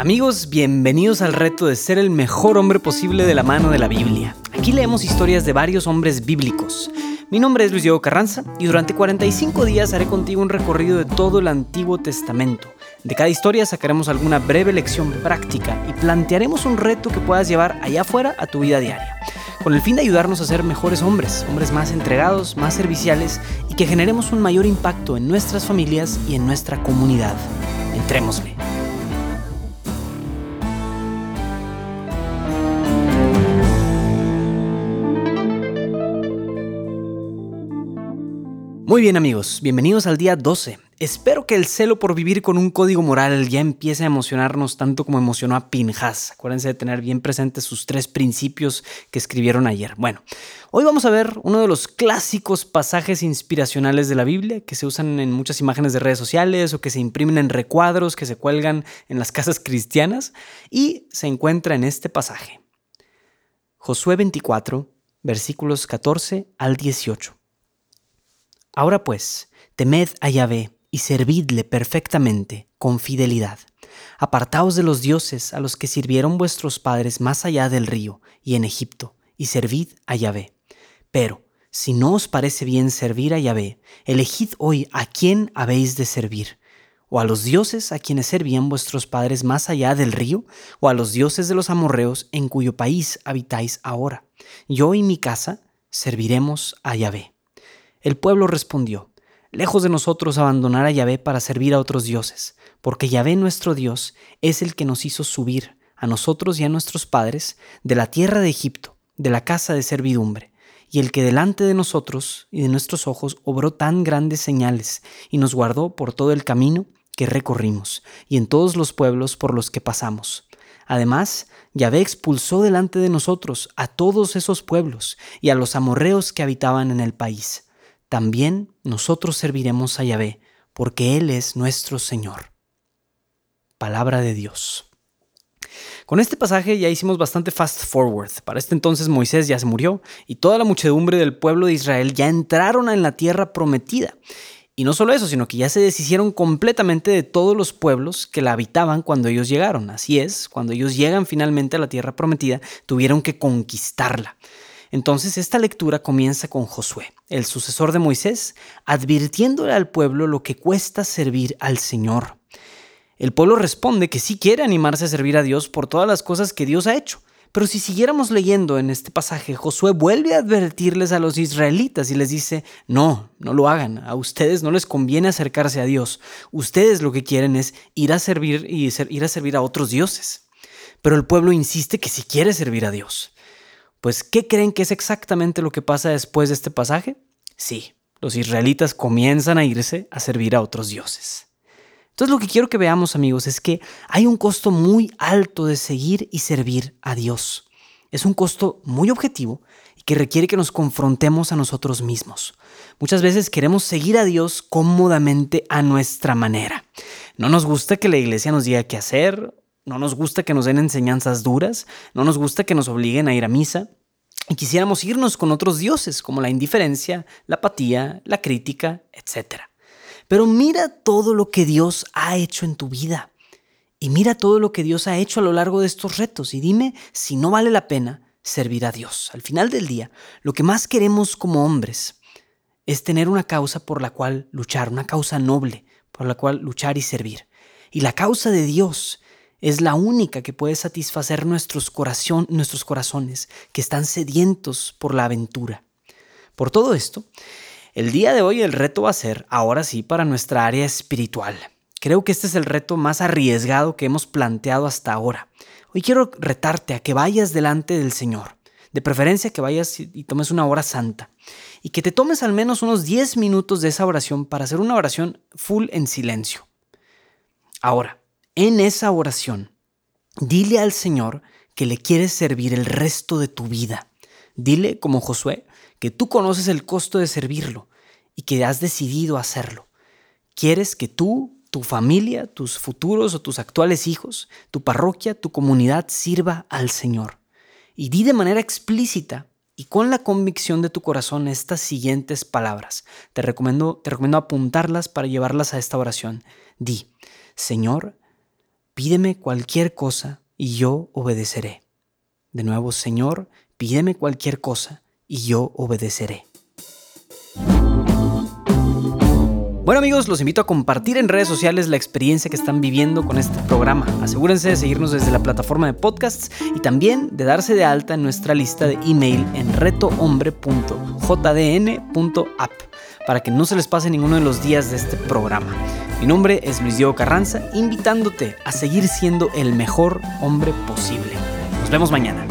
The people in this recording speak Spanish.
Amigos, bienvenidos al reto de ser el mejor hombre posible de la mano de la Biblia. Aquí leemos historias de varios hombres bíblicos. Mi nombre es Luis Diego Carranza y durante 45 días haré contigo un recorrido de todo el Antiguo Testamento. De cada historia sacaremos alguna breve lección práctica y plantearemos un reto que puedas llevar allá afuera a tu vida diaria, con el fin de ayudarnos a ser mejores hombres, hombres más entregados, más serviciales y que generemos un mayor impacto en nuestras familias y en nuestra comunidad. Entrémosle. Muy bien amigos, bienvenidos al día 12. Espero que el celo por vivir con un código moral ya empiece a emocionarnos tanto como emocionó a Pinjas. Acuérdense de tener bien presentes sus tres principios que escribieron ayer. Bueno, hoy vamos a ver uno de los clásicos pasajes inspiracionales de la Biblia que se usan en muchas imágenes de redes sociales o que se imprimen en recuadros que se cuelgan en las casas cristianas y se encuentra en este pasaje. Josué 24, versículos 14 al 18. Ahora pues, temed a Yahvé y servidle perfectamente, con fidelidad. Apartaos de los dioses a los que sirvieron vuestros padres más allá del río y en Egipto, y servid a Yahvé. Pero, si no os parece bien servir a Yahvé, elegid hoy a quién habéis de servir, o a los dioses a quienes servían vuestros padres más allá del río, o a los dioses de los amorreos en cuyo país habitáis ahora. Yo y mi casa serviremos a Yahvé. El pueblo respondió, Lejos de nosotros abandonar a Yahvé para servir a otros dioses, porque Yahvé nuestro Dios es el que nos hizo subir, a nosotros y a nuestros padres, de la tierra de Egipto, de la casa de servidumbre, y el que delante de nosotros y de nuestros ojos obró tan grandes señales, y nos guardó por todo el camino que recorrimos, y en todos los pueblos por los que pasamos. Además, Yahvé expulsó delante de nosotros a todos esos pueblos y a los amorreos que habitaban en el país también nosotros serviremos a Yahvé, porque Él es nuestro Señor. Palabra de Dios. Con este pasaje ya hicimos bastante fast forward. Para este entonces Moisés ya se murió y toda la muchedumbre del pueblo de Israel ya entraron en la tierra prometida. Y no solo eso, sino que ya se deshicieron completamente de todos los pueblos que la habitaban cuando ellos llegaron. Así es, cuando ellos llegan finalmente a la tierra prometida, tuvieron que conquistarla. Entonces esta lectura comienza con Josué, el sucesor de Moisés, advirtiéndole al pueblo lo que cuesta servir al Señor. El pueblo responde que sí quiere animarse a servir a Dios por todas las cosas que Dios ha hecho. Pero si siguiéramos leyendo en este pasaje, Josué vuelve a advertirles a los israelitas y les dice, no, no lo hagan, a ustedes no les conviene acercarse a Dios, ustedes lo que quieren es ir a servir y ir a servir a otros dioses. Pero el pueblo insiste que sí quiere servir a Dios. Pues, ¿qué creen que es exactamente lo que pasa después de este pasaje? Sí, los israelitas comienzan a irse a servir a otros dioses. Entonces lo que quiero que veamos amigos es que hay un costo muy alto de seguir y servir a Dios. Es un costo muy objetivo y que requiere que nos confrontemos a nosotros mismos. Muchas veces queremos seguir a Dios cómodamente a nuestra manera. No nos gusta que la iglesia nos diga qué hacer no nos gusta que nos den enseñanzas duras, no nos gusta que nos obliguen a ir a misa, y quisiéramos irnos con otros dioses como la indiferencia, la apatía, la crítica, etc. Pero mira todo lo que Dios ha hecho en tu vida. Y mira todo lo que Dios ha hecho a lo largo de estos retos y dime si no vale la pena servir a Dios. Al final del día, lo que más queremos como hombres es tener una causa por la cual luchar, una causa noble por la cual luchar y servir. Y la causa de Dios es la única que puede satisfacer nuestros, corazones que están sedientos por la aventura. Por todo esto, el día de hoy el reto va a ser, ahora sí, para nuestra área espiritual. Creo que este es el reto más arriesgado que hemos planteado hasta ahora. Hoy quiero retarte a que vayas delante del Señor. De preferencia que vayas y tomes una hora santa. Y que te tomes al menos unos 10 minutos de esa oración para hacer una oración full en silencio. Ahora, en esa oración, dile al Señor que le quieres servir el resto de tu vida. Dile, como Josué, que tú conoces el costo de servirlo y que has decidido hacerlo. Quieres que tú, tu familia, tus futuros o tus actuales hijos, tu parroquia, tu comunidad sirva al Señor. Y di de manera explícita y con la convicción de tu corazón estas siguientes palabras. Te recomiendo, te recomiendo apuntarlas para llevarlas a esta oración. Di, Señor, pídeme cualquier cosa y yo obedeceré. De nuevo, Señor, pídeme cualquier cosa y yo obedeceré. Bueno amigos, los invito a compartir en redes sociales la experiencia que están viviendo con este programa. Asegúrense de seguirnos desde la plataforma de podcasts y también de darse de alta en nuestra lista de email en retohombre.jdn.app para que no se les pase ninguno de los días de este programa. Mi nombre es Luis Diego Carranza, invitándote a seguir siendo el mejor hombre posible. Nos vemos mañana.